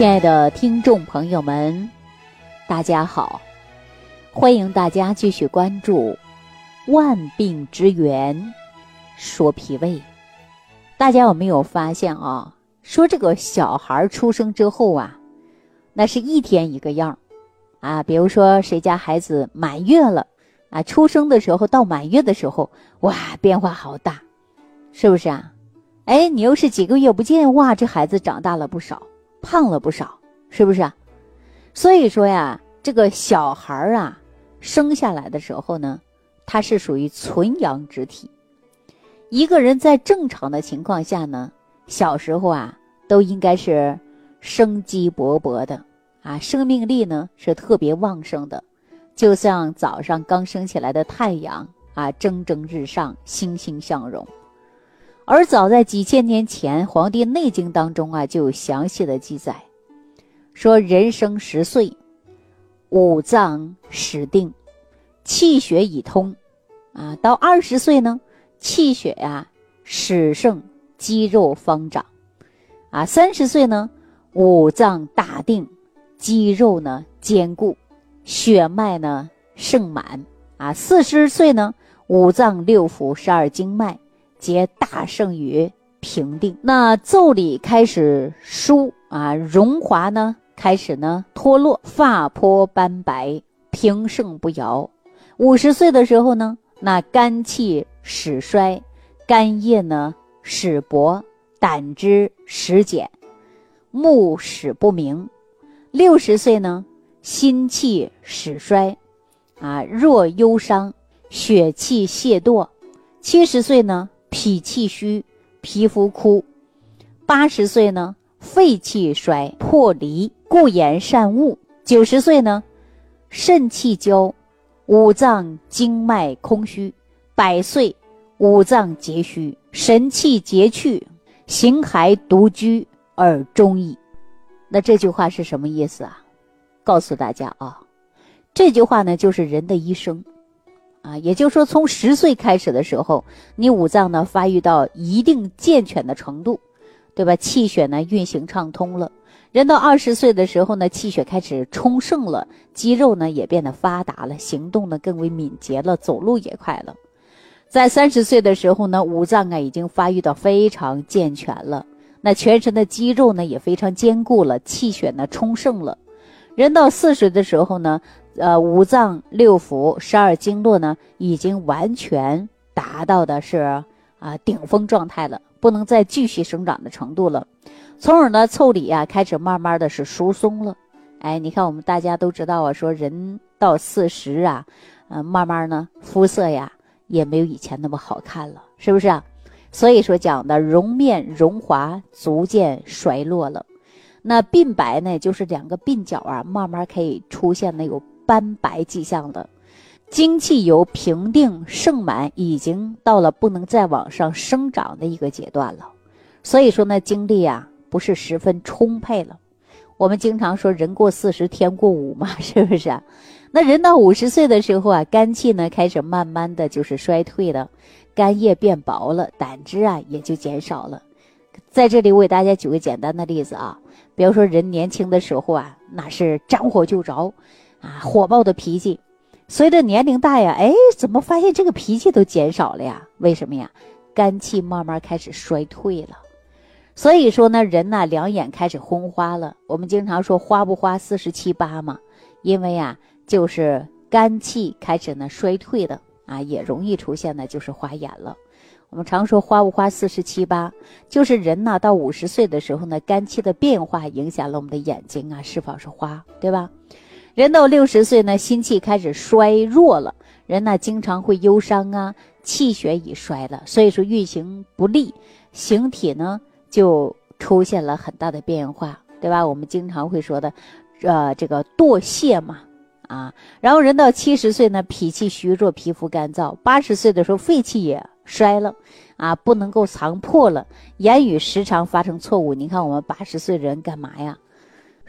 亲爱的听众朋友们，大家好！欢迎大家继续关注《万病之源说脾胃》。大家有没有发现啊？说这个小孩出生之后啊，那是一天一个样啊。比如说谁家孩子满月了啊，出生的时候到满月的时候，哇，变化好大，是不是啊？哎，你又是几个月不见，哇，这孩子长大了不少。胖了不少，是不是啊？所以说呀，这个小孩儿啊，生下来的时候呢，他是属于纯阳之体。一个人在正常的情况下呢，小时候啊，都应该是生机勃勃的啊，生命力呢是特别旺盛的，就像早上刚升起来的太阳啊，蒸蒸日上，欣欣向荣。而早在几千年前，《黄帝内经》当中啊，就有详细的记载，说人生十岁，五脏始定，气血已通，啊，到二十岁呢，气血呀始盛，肌肉方长，啊，三十岁呢，五脏大定，肌肉呢坚固，血脉呢盛满，啊，四十岁呢，五脏六腑十二经脉。皆大胜于平定，那腠理开始疏啊，荣华呢开始呢脱落，发颇斑白，平盛不摇。五十岁的时候呢，那肝气始衰，肝液呢始薄，胆汁始减，目始不明。六十岁呢，心气始衰，啊，若忧伤，血气泄堕。七十岁呢。脾气虚，皮肤枯；八十岁呢，肺气衰，破离，故言善恶；九十岁呢，肾气交，五脏经脉空虚；百岁，五脏皆虚，神气竭去，形骸独居而终矣。那这句话是什么意思啊？告诉大家啊，这句话呢，就是人的一生。啊，也就是说，从十岁开始的时候，你五脏呢发育到一定健全的程度，对吧？气血呢运行畅通了。人到二十岁的时候呢，气血开始充盛了，肌肉呢也变得发达了，行动呢更为敏捷了，走路也快了。在三十岁的时候呢，五脏啊已经发育到非常健全了，那全身的肌肉呢也非常坚固了，气血呢充盛了。人到四十的时候呢。呃，五脏六腑、十二经络呢，已经完全达到的是啊顶峰状态了，不能再继续生长的程度了。从而呢，腠理啊开始慢慢的是疏松了。哎，你看我们大家都知道啊，说人到四十啊，呃，慢慢呢肤色呀也没有以前那么好看了，是不是啊？所以说讲的容面荣华逐渐衰落了。那鬓白呢，就是两个鬓角啊，慢慢可以出现那有。斑白迹象的，精气由平定盛满，已经到了不能再往上生长的一个阶段了。所以说呢，精力啊不是十分充沛了。我们经常说人过四十天过五嘛，是不是？那人到五十岁的时候啊，肝气呢开始慢慢的就是衰退了，肝液变薄了，胆汁啊也就减少了。在这里我给大家举个简单的例子啊，比如说人年轻的时候啊，那是沾火就着。啊，火爆的脾气，随着年龄大呀，哎，怎么发现这个脾气都减少了呀？为什么呀？肝气慢慢开始衰退了，所以说呢，人呐，两眼开始昏花了。我们经常说花不花四十七八嘛，因为呀，就是肝气开始呢衰退的啊，也容易出现呢就是花眼了。我们常说花不花四十七八，就是人呢到五十岁的时候呢，肝气的变化影响了我们的眼睛啊，是否是花，对吧？人到六十岁呢，心气开始衰弱了，人呢经常会忧伤啊，气血已衰了，所以说运行不利，形体呢就出现了很大的变化，对吧？我们经常会说的，呃，这个堕谢嘛，啊，然后人到七十岁呢，脾气虚弱，皮肤干燥；八十岁的时候，肺气也衰了，啊，不能够藏破了，言语时常发生错误。你看我们八十岁人干嘛呀？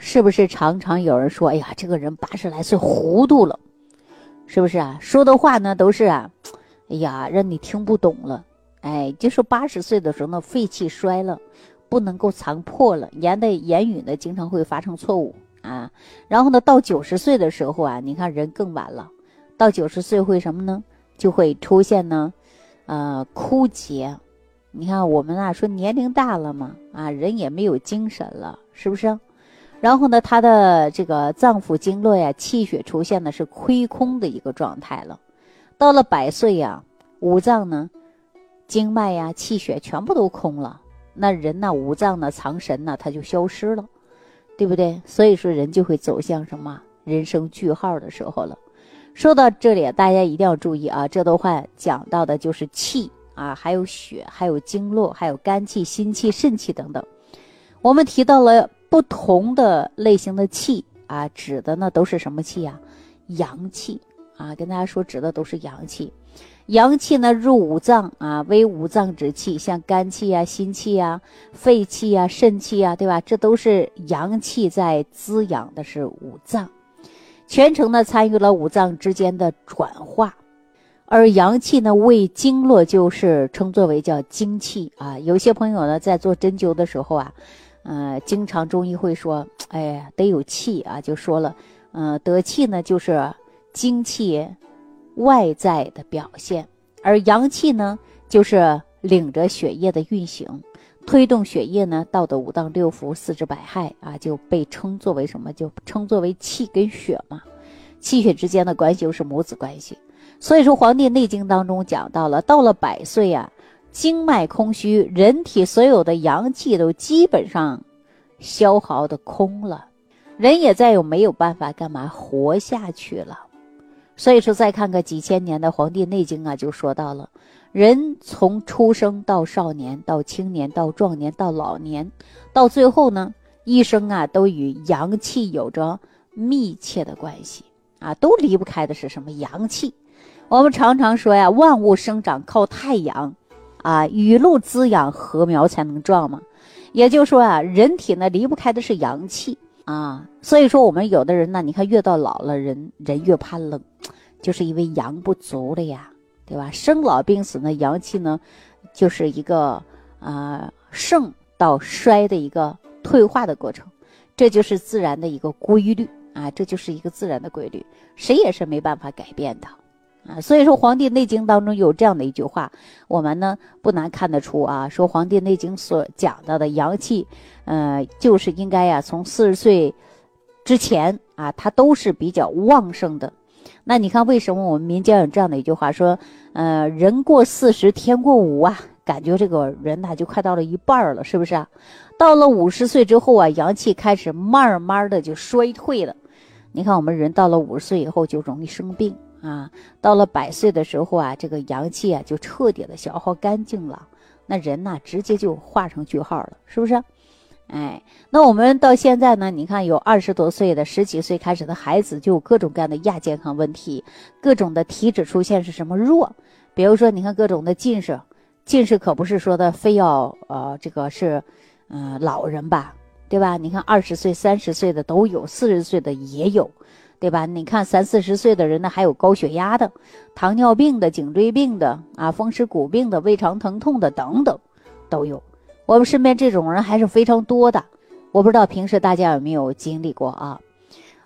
是不是常常有人说：“哎呀，这个人八十来岁糊涂了，是不是啊？说的话呢都是啊，哎呀，让你听不懂了。哎，就说八十岁的时候呢，肺气衰了，不能够藏破了，言的言语呢经常会发生错误啊。然后呢，到九十岁的时候啊，你看人更晚了，到九十岁会什么呢？就会出现呢，呃，枯竭。你看我们啊说年龄大了嘛，啊人也没有精神了，是不是？然后呢，他的这个脏腑经络呀，气血出现的是亏空的一个状态了。到了百岁呀，五脏呢，经脉呀，气血全部都空了。那人呢，五脏呢，藏神呢，他就消失了，对不对？所以说，人就会走向什么人生句号的时候了。说到这里，大家一定要注意啊，这段话讲到的就是气啊，还有血，还有经络，还有肝气、心气、肾气等等。我们提到了不同的类型的气啊，指的呢都是什么气呀？阳气啊，跟大家说，指的都是阳气。阳气呢入五脏啊，为五脏之气，像肝气啊、心气啊、肺气啊、肾气啊，对吧？这都是阳气在滋养的，是五脏，全程呢参与了五脏之间的转化。而阳气呢为经络，就是称作为叫精气啊。有些朋友呢在做针灸的时候啊，呃，经常中医会说，哎呀，得有气啊，就说了，嗯，得气呢就是精气。外在的表现，而阳气呢，就是领着血液的运行，推动血液呢到的五脏六腑、四肢百骸啊，就被称作为什么？就称作为气跟血嘛。气血之间的关系又是母子关系。所以说，《黄帝内经》当中讲到了，到了百岁啊，经脉空虚，人体所有的阳气都基本上消耗的空了，人也再有没有办法干嘛活下去了。所以说，再看个几千年的《黄帝内经》啊，就说到了，人从出生到少年，到青年，到壮年，到老年，到最后呢，一生啊，都与阳气有着密切的关系啊，都离不开的是什么阳气？我们常常说呀，万物生长靠太阳，啊，雨露滋养禾苗才能壮嘛。也就是说啊，人体呢离不开的是阳气。啊，所以说我们有的人呢，你看越到老了，人人越怕冷，就是因为阳不足了呀，对吧？生老病死呢，阳气呢，就是一个啊盛到衰的一个退化的过程，这就是自然的一个规律啊，这就是一个自然的规律，谁也是没办法改变的啊。所以说，《黄帝内经》当中有这样的一句话，我们呢不难看得出啊，说《黄帝内经》所讲到的阳气。呃，就是应该呀，从四十岁之前啊，它都是比较旺盛的。那你看，为什么我们民间有这样的一句话说，呃，人过四十天过五啊，感觉这个人呐就快到了一半了，是不是啊？到了五十岁之后啊，阳气开始慢慢的就衰退了。你看，我们人到了五十岁以后就容易生病啊，到了百岁的时候啊，这个阳气啊就彻底的消耗干净了，那人呐直接就画上句号了，是不是？哎，那我们到现在呢？你看，有二十多岁的、十几岁开始的孩子，就有各种各样的亚健康问题，各种的体质出现是什么弱？比如说，你看各种的近视，近视可不是说的非要呃这个是，嗯老人吧，对吧？你看二十岁、三十岁的都有，四十岁的也有，对吧？你看三四十岁的人呢，还有高血压的、糖尿病的、颈椎病的啊、风湿骨病的、胃肠疼痛的等等，都有。我们身边这种人还是非常多的，我不知道平时大家有没有经历过啊？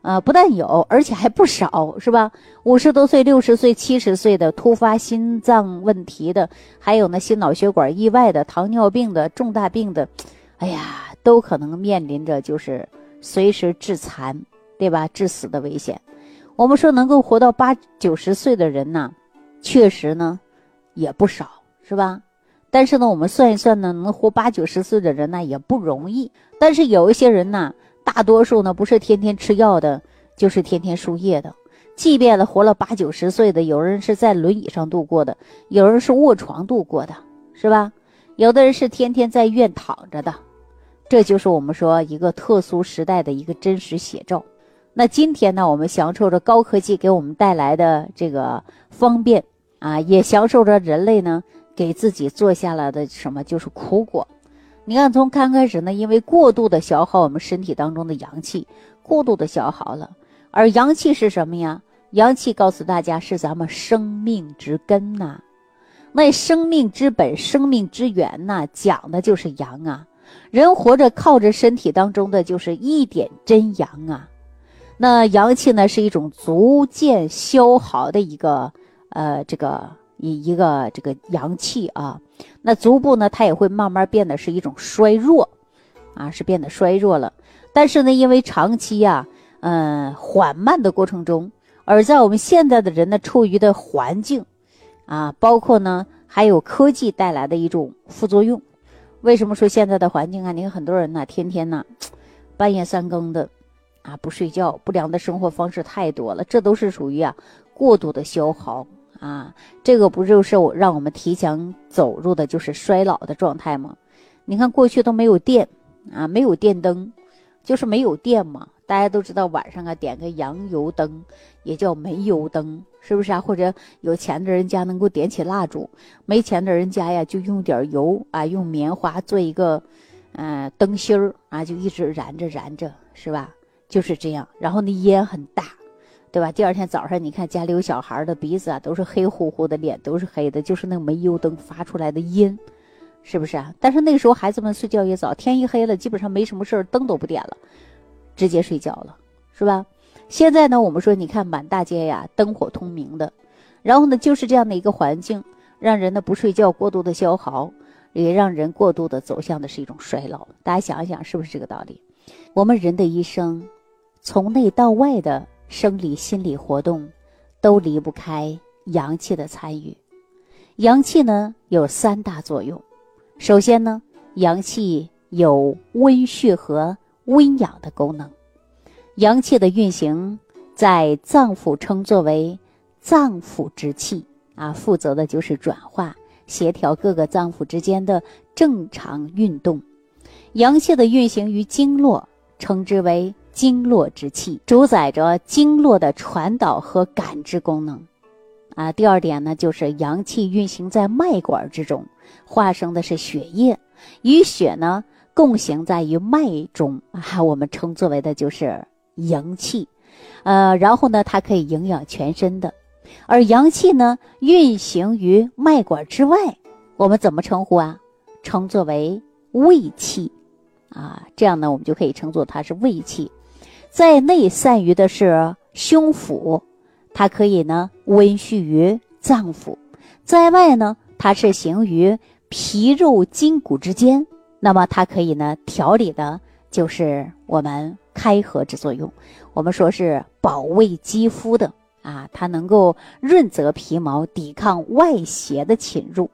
呃，不但有，而且还不少，是吧？五十多岁、六十岁、七十岁的突发心脏问题的，还有呢心脑血管意外的、糖尿病的、重大病的，哎呀，都可能面临着就是随时致残，对吧？致死的危险。我们说能够活到八九十岁的人呢，确实呢也不少，是吧？但是呢，我们算一算呢，能活八九十岁的人呢也不容易。但是有一些人呢，大多数呢不是天天吃药的，就是天天输液的。即便了活了八九十岁的，有人是在轮椅上度过的，有人是卧床度过的，是吧？有的人是天天在医院躺着的。这就是我们说一个特殊时代的一个真实写照。那今天呢，我们享受着高科技给我们带来的这个方便啊，也享受着人类呢。给自己做下来的什么就是苦果，你看从刚开始呢，因为过度的消耗我们身体当中的阳气，过度的消耗了，而阳气是什么呀？阳气告诉大家是咱们生命之根呐，那生命之本、生命之源呐，讲的就是阳啊。人活着靠着身体当中的就是一点真阳啊。那阳气呢，是一种逐渐消耗的一个呃这个一一个这个阳气啊。那逐步呢，它也会慢慢变得是一种衰弱啊，是变得衰弱了。但是呢，因为长期呀，嗯，缓慢的过程中，而在我们现在的人呢，处于的环境啊，包括呢。还有科技带来的一种副作用，为什么说现在的环境啊？你看很多人呢，天天呢，半夜三更的，啊不睡觉，不良的生活方式太多了，这都是属于啊过度的消耗啊。这个不就是我让我们提前走入的就是衰老的状态吗？你看过去都没有电啊，没有电灯，就是没有电嘛。大家都知道晚上啊点个洋油灯，也叫煤油灯。是不是啊？或者有钱的人家能够点起蜡烛，没钱的人家呀就用点油啊，用棉花做一个，嗯，灯芯儿啊，就一直燃着燃着，是吧？就是这样。然后那烟很大，对吧？第二天早上你看家里有小孩的鼻子啊都是黑乎乎的，脸都是黑的，就是那煤油灯发出来的烟，是不是啊？但是那个时候孩子们睡觉也早，天一黑了基本上没什么事儿，灯都不点了，直接睡觉了，是吧？现在呢，我们说，你看满大街呀，灯火通明的，然后呢，就是这样的一个环境，让人呢不睡觉，过度的消耗，也让人过度的走向的是一种衰老。大家想一想，是不是这个道理？我们人的一生，从内到外的生理、心理活动，都离不开阳气的参与。阳气呢有三大作用，首先呢，阳气有温煦和温养的功能。阳气的运行在脏腑称作为脏腑之气啊，负责的就是转化、协调各个脏腑之间的正常运动。阳气的运行于经络，称之为经络之气，主宰着经络的传导和感知功能。啊，第二点呢，就是阳气运行在脉管之中，化生的是血液，与血呢共行在于脉中啊，我们称作为的就是。阳气，呃，然后呢，它可以营养全身的，而阳气呢，运行于脉管之外，我们怎么称呼啊？称作为胃气，啊，这样呢，我们就可以称作它是胃气。在内散于的是胸腹，它可以呢温煦于脏腑；在外呢，它是行于皮肉筋骨之间，那么它可以呢调理的就是我们。开合之作用，我们说是保卫肌肤的啊，它能够润泽皮毛，抵抗外邪的侵入。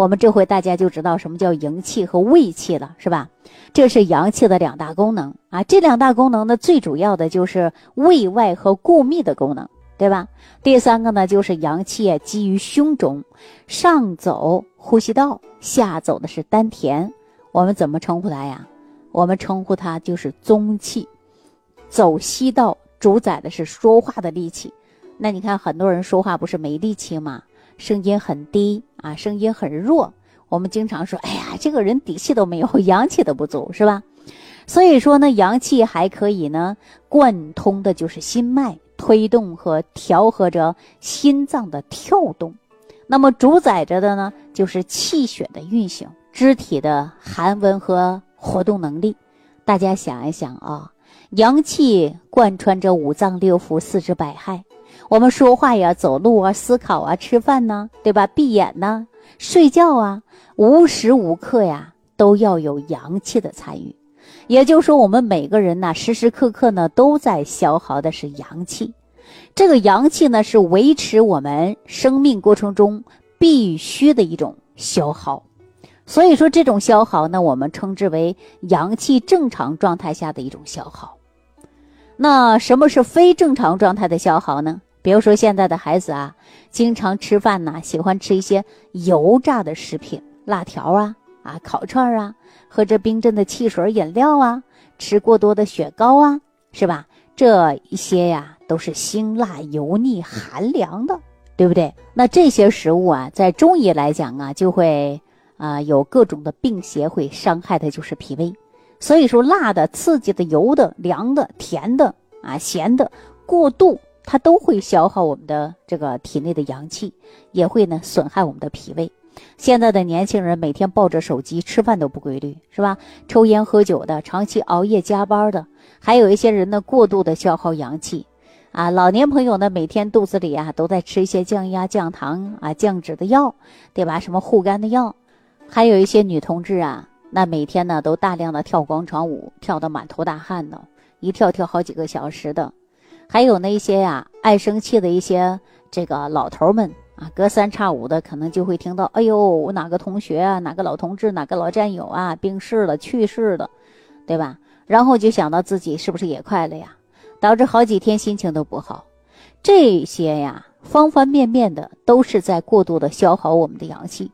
我们这回大家就知道什么叫营气和胃气了，是吧？这是阳气的两大功能啊。这两大功能呢，最主要的就是胃外和固密的功能，对吧？第三个呢，就是阳气基于胸中，上走呼吸道，下走的是丹田。我们怎么称呼它呀？我们称呼它就是中气，走西道主宰的是说话的力气。那你看很多人说话不是没力气吗？声音很低啊，声音很弱。我们经常说，哎呀，这个人底气都没有，阳气都不足，是吧？所以说呢，阳气还可以呢贯通的就是心脉，推动和调和着心脏的跳动。那么主宰着的呢就是气血的运行，肢体的寒温和。活动能力，大家想一想啊，阳气贯穿着五脏六腑、四肢百骸。我们说话呀、走路啊、思考啊、吃饭呢，对吧？闭眼呢、睡觉啊，无时无刻呀都要有阳气的参与。也就是说，我们每个人呢，时时刻刻呢都在消耗的是阳气。这个阳气呢，是维持我们生命过程中必须的一种消耗。所以说，这种消耗呢，我们称之为阳气正常状态下的一种消耗。那什么是非正常状态的消耗呢？比如说现在的孩子啊，经常吃饭呢，喜欢吃一些油炸的食品，辣条啊，啊，烤串啊，喝着冰镇的汽水饮料啊，吃过多的雪糕啊，是吧？这一些呀，都是辛辣、油腻、寒凉的，对不对？那这些食物啊，在中医来讲啊，就会。啊，有各种的病邪会伤害的就是脾胃，所以说辣的、刺激的、油的、凉的、甜的啊、咸的过度，它都会消耗我们的这个体内的阳气，也会呢损害我们的脾胃。现在的年轻人每天抱着手机吃饭都不规律，是吧？抽烟喝酒的，长期熬夜加班的，还有一些人呢过度的消耗阳气，啊，老年朋友呢每天肚子里啊都在吃一些降压、降糖啊、降脂的药，对吧？什么护肝的药，还有一些女同志啊，那每天呢都大量的跳广场舞，跳得满头大汗的，一跳跳好几个小时的，还有那些呀爱生气的一些这个老头们。啊，隔三差五的可能就会听到，哎呦，我哪个同学啊，哪个老同志，哪个老战友啊，病逝了，去世了，对吧？然后就想到自己是不是也快了呀，导致好几天心情都不好。这些呀，方方面面的都是在过度的消耗我们的阳气。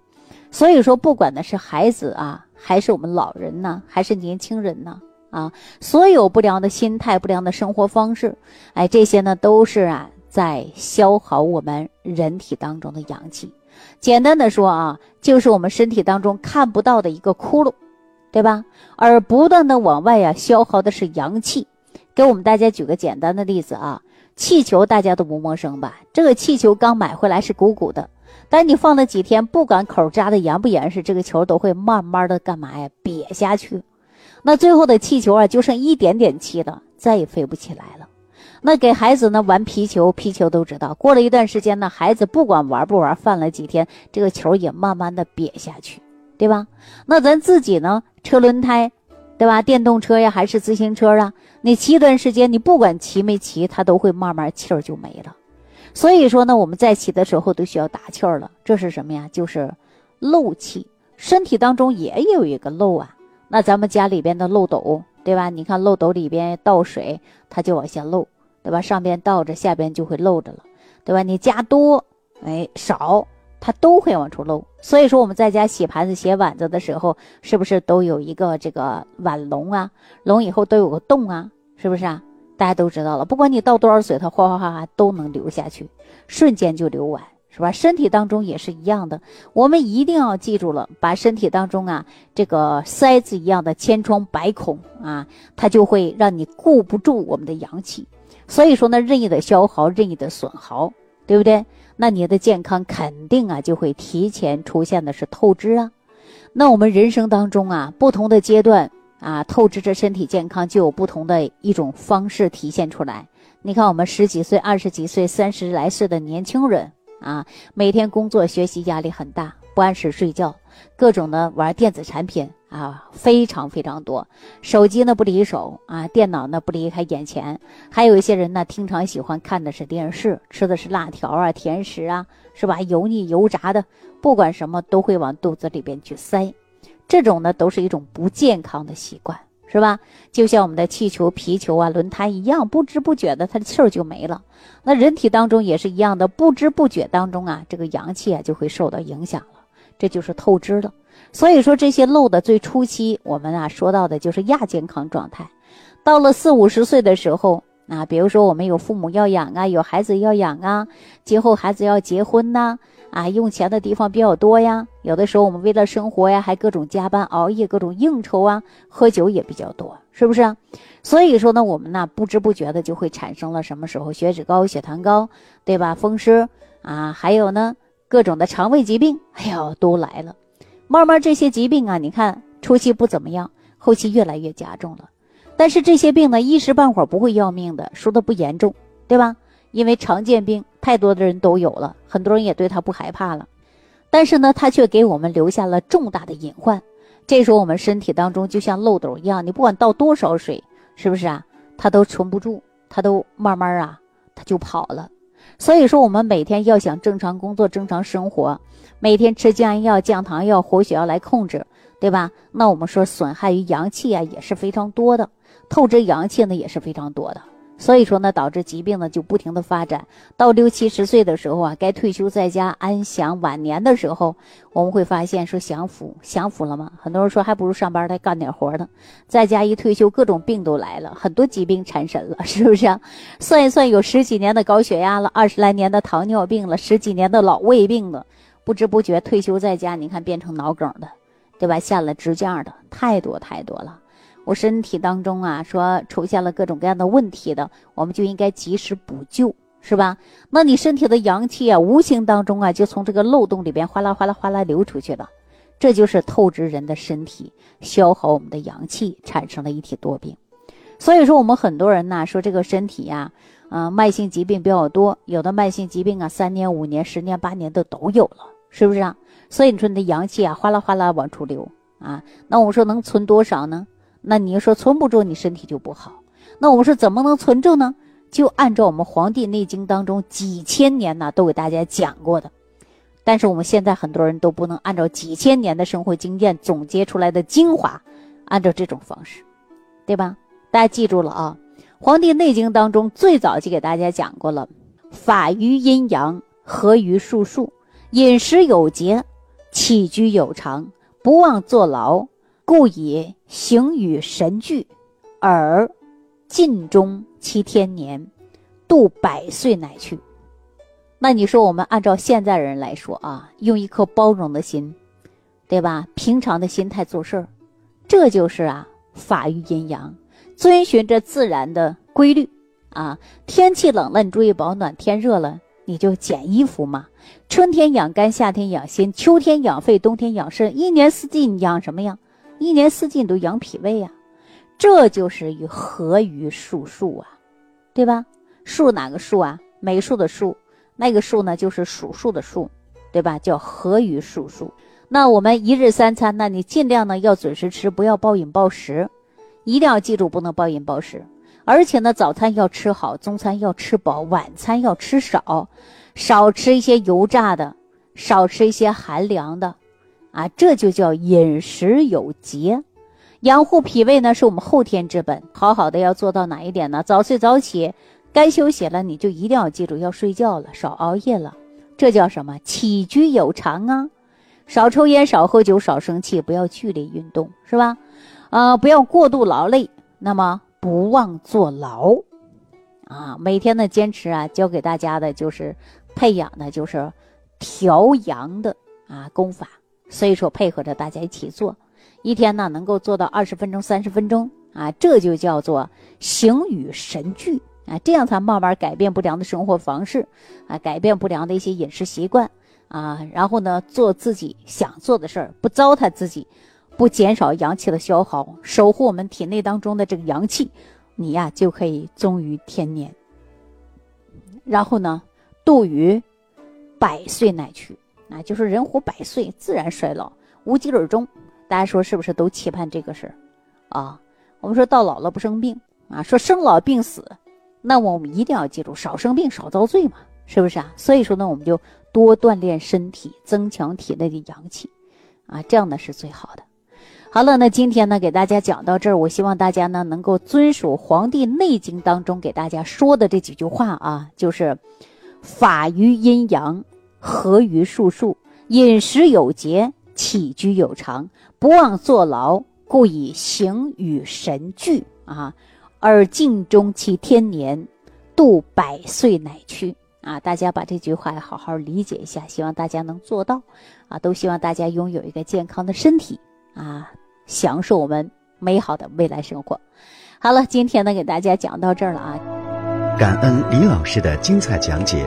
所以说，不管呢是孩子啊，还是我们老人呢，还是年轻人呢，啊所有不良的心态、不良的生活方式，哎，这些呢都是啊。在消耗我们人体当中的阳气，简单的说啊，就是我们身体当中看不到的一个窟窿，对吧？而不断的往外呀消耗的是阳气。给我们大家举个简单的例子啊，气球大家都不陌生吧？这个气球刚买回来是鼓鼓的，但你放了几天，不管口扎的严不严实，这个球都会慢慢的干嘛呀？瘪下去，那最后的气球啊就剩一点点气了，再也飞不起来了。那给孩子呢玩皮球，皮球都知道。过了一段时间呢，孩子不管玩不玩，放了几天，这个球也慢慢的瘪下去，对吧？那咱自己呢，车轮胎，对吧？电动车呀，还是自行车啊？你骑一段时间，你不管骑没骑，它都会慢慢气儿就没了。所以说呢，我们在骑的时候都需要打气儿了。这是什么呀？就是漏气。身体当中也有一个漏啊。那咱们家里边的漏斗，对吧？你看漏斗里边倒水，它就往下漏。对吧？上边倒着，下边就会漏着了，对吧？你加多，哎，少，它都会往出漏。所以说我们在家洗盘子、洗碗子的时候，是不是都有一个这个碗笼啊？笼以后都有个洞啊，是不是啊？大家都知道了。不管你倒多少水，它哗哗哗哗都能流下去，瞬间就流完，是吧？身体当中也是一样的，我们一定要记住了，把身体当中啊这个塞子一样的千疮百孔啊，它就会让你固不住我们的阳气。所以说呢，任意的消耗，任意的损耗，对不对？那你的健康肯定啊就会提前出现的是透支啊。那我们人生当中啊，不同的阶段啊，透支着身体健康就有不同的一种方式体现出来。你看，我们十几岁、二十几岁、三十来岁的年轻人啊，每天工作学习压力很大，不按时睡觉，各种的玩电子产品。啊，非常非常多，手机呢不离手啊，电脑呢不离开眼前，还有一些人呢，经常喜欢看的是电视，吃的是辣条啊、甜食啊，是吧？油腻油炸的，不管什么都会往肚子里边去塞，这种呢都是一种不健康的习惯，是吧？就像我们的气球、皮球啊、轮胎一样，不知不觉的它的气儿就没了。那人体当中也是一样的，不知不觉当中啊，这个阳气啊就会受到影响了，这就是透支了。所以说这些漏的最初期，我们啊说到的就是亚健康状态。到了四五十岁的时候啊，比如说我们有父母要养啊，有孩子要养啊，今后孩子要结婚呐，啊用钱的地方比较多呀。有的时候我们为了生活呀，还各种加班熬夜，各种应酬啊，喝酒也比较多，是不是啊？所以说呢，我们呢不知不觉的就会产生了什么时候血脂高、血糖高，对吧？风湿啊，还有呢各种的肠胃疾病，哎呦，都来了。慢慢这些疾病啊，你看初期不怎么样，后期越来越加重了。但是这些病呢，一时半会儿不会要命的，说的不严重，对吧？因为常见病太多的人都有了，很多人也对他不害怕了。但是呢，他却给我们留下了重大的隐患。这时候我们身体当中就像漏斗一样，你不管倒多少水，是不是啊？它都存不住，它都慢慢啊，它就跑了。所以说，我们每天要想正常工作、正常生活。每天吃降压药、降糖药、活血药来控制，对吧？那我们说损害于阳气啊，也是非常多的，透支阳气呢也是非常多的。所以说呢，导致疾病呢就不停的发展。到六七十岁的时候啊，该退休在家安享晚年的时候，我们会发现说享福，享福了吗？很多人说还不如上班再干点活呢。在家一退休，各种病都来了，很多疾病缠身了，是不是？啊算一算，有十几年的高血压了，二十来年的糖尿病了，十几年的老胃病了。不知不觉退休在家，你看变成脑梗的，对吧？下了支架的太多太多了。我身体当中啊，说出现了各种各样的问题的，我们就应该及时补救是吧？那你身体的阳气啊，无形当中啊，就从这个漏洞里边哗啦哗啦哗啦流出去了。这就是透支人的身体，消耗我们的阳气，产生了一体多病。所以说，我们很多人呢说这个身体呀，啊，慢性疾病比较多，有的慢性疾病啊，三年、五年、十年、八年的都有了，是不是啊？所以你说你的阳气啊，哗啦哗啦往出流啊，那我们说能存多少呢？那你说存不住，你身体就不好。那我们说怎么能存住呢？就按照我们《黄帝内经》当中几千年呢都给大家讲过的，但是我们现在很多人都不能按照几千年的生活经验总结出来的精华，按照这种方式，对吧？大家记住了啊，《黄帝内经》当中最早就给大家讲过了：法于阴阳，合于术数，饮食有节，起居有常，不忘坐牢，故以形与神俱，而尽终。其天年，度百岁乃去。那你说，我们按照现在人来说啊，用一颗包容的心，对吧？平常的心态做事儿，这就是啊，法于阴阳，遵循着自然的规律啊。天气冷了，你注意保暖；天热了，你就减衣服嘛。春天养肝，夏天养心，秋天养肺，冬天养肾。一年四季你养什么呀？一年四季你都养脾胃呀。这就是与合于术数啊。对吧？数哪个数啊？美术的数，那个数呢，就是数数的数，对吧？叫合于数数。那我们一日三餐，那你尽量呢要准时吃，不要暴饮暴食，一定要记住不能暴饮暴食。而且呢，早餐要吃好，中餐要吃饱，晚餐要吃少，少吃一些油炸的，少吃一些寒凉的，啊，这就叫饮食有节。养护脾胃呢，是我们后天之本。好好的要做到哪一点呢？早睡早起，该休息了，你就一定要记住要睡觉了，少熬夜了。这叫什么？起居有常啊，少抽烟，少喝酒，少生气，不要剧烈运动，是吧？呃，不要过度劳累。那么不忘坐牢，啊，每天的坚持啊，教给大家的就是培养的就是调阳的啊功法。所以说，配合着大家一起做。一天呢，能够做到二十分钟、三十分钟啊，这就叫做形与神俱啊，这样才慢慢改变不良的生活方式啊，改变不良的一些饮食习惯啊，然后呢，做自己想做的事儿，不糟蹋自己，不减少阳气的消耗，守护我们体内当中的这个阳气，你呀就可以终于天年，然后呢，度于百岁乃去啊，就是人活百岁，自然衰老，无疾而终。大家说是不是都期盼这个事儿啊？我们说到老了不生病啊，说生老病死，那么我们一定要记住少生病少遭罪嘛，是不是啊？所以说呢，我们就多锻炼身体，增强体内的阳气啊，这样呢是最好的。好了，那今天呢给大家讲到这儿，我希望大家呢能够遵守《黄帝内经》当中给大家说的这几句话啊，就是法于阴阳，合于术数，饮食有节，起居有常。不忘坐牢，故以形与神俱啊，而尽终其天年，度百岁乃去啊！大家把这句话好好理解一下，希望大家能做到啊！都希望大家拥有一个健康的身体啊，享受我们美好的未来生活。好了，今天呢，给大家讲到这儿了啊！感恩李老师的精彩讲解。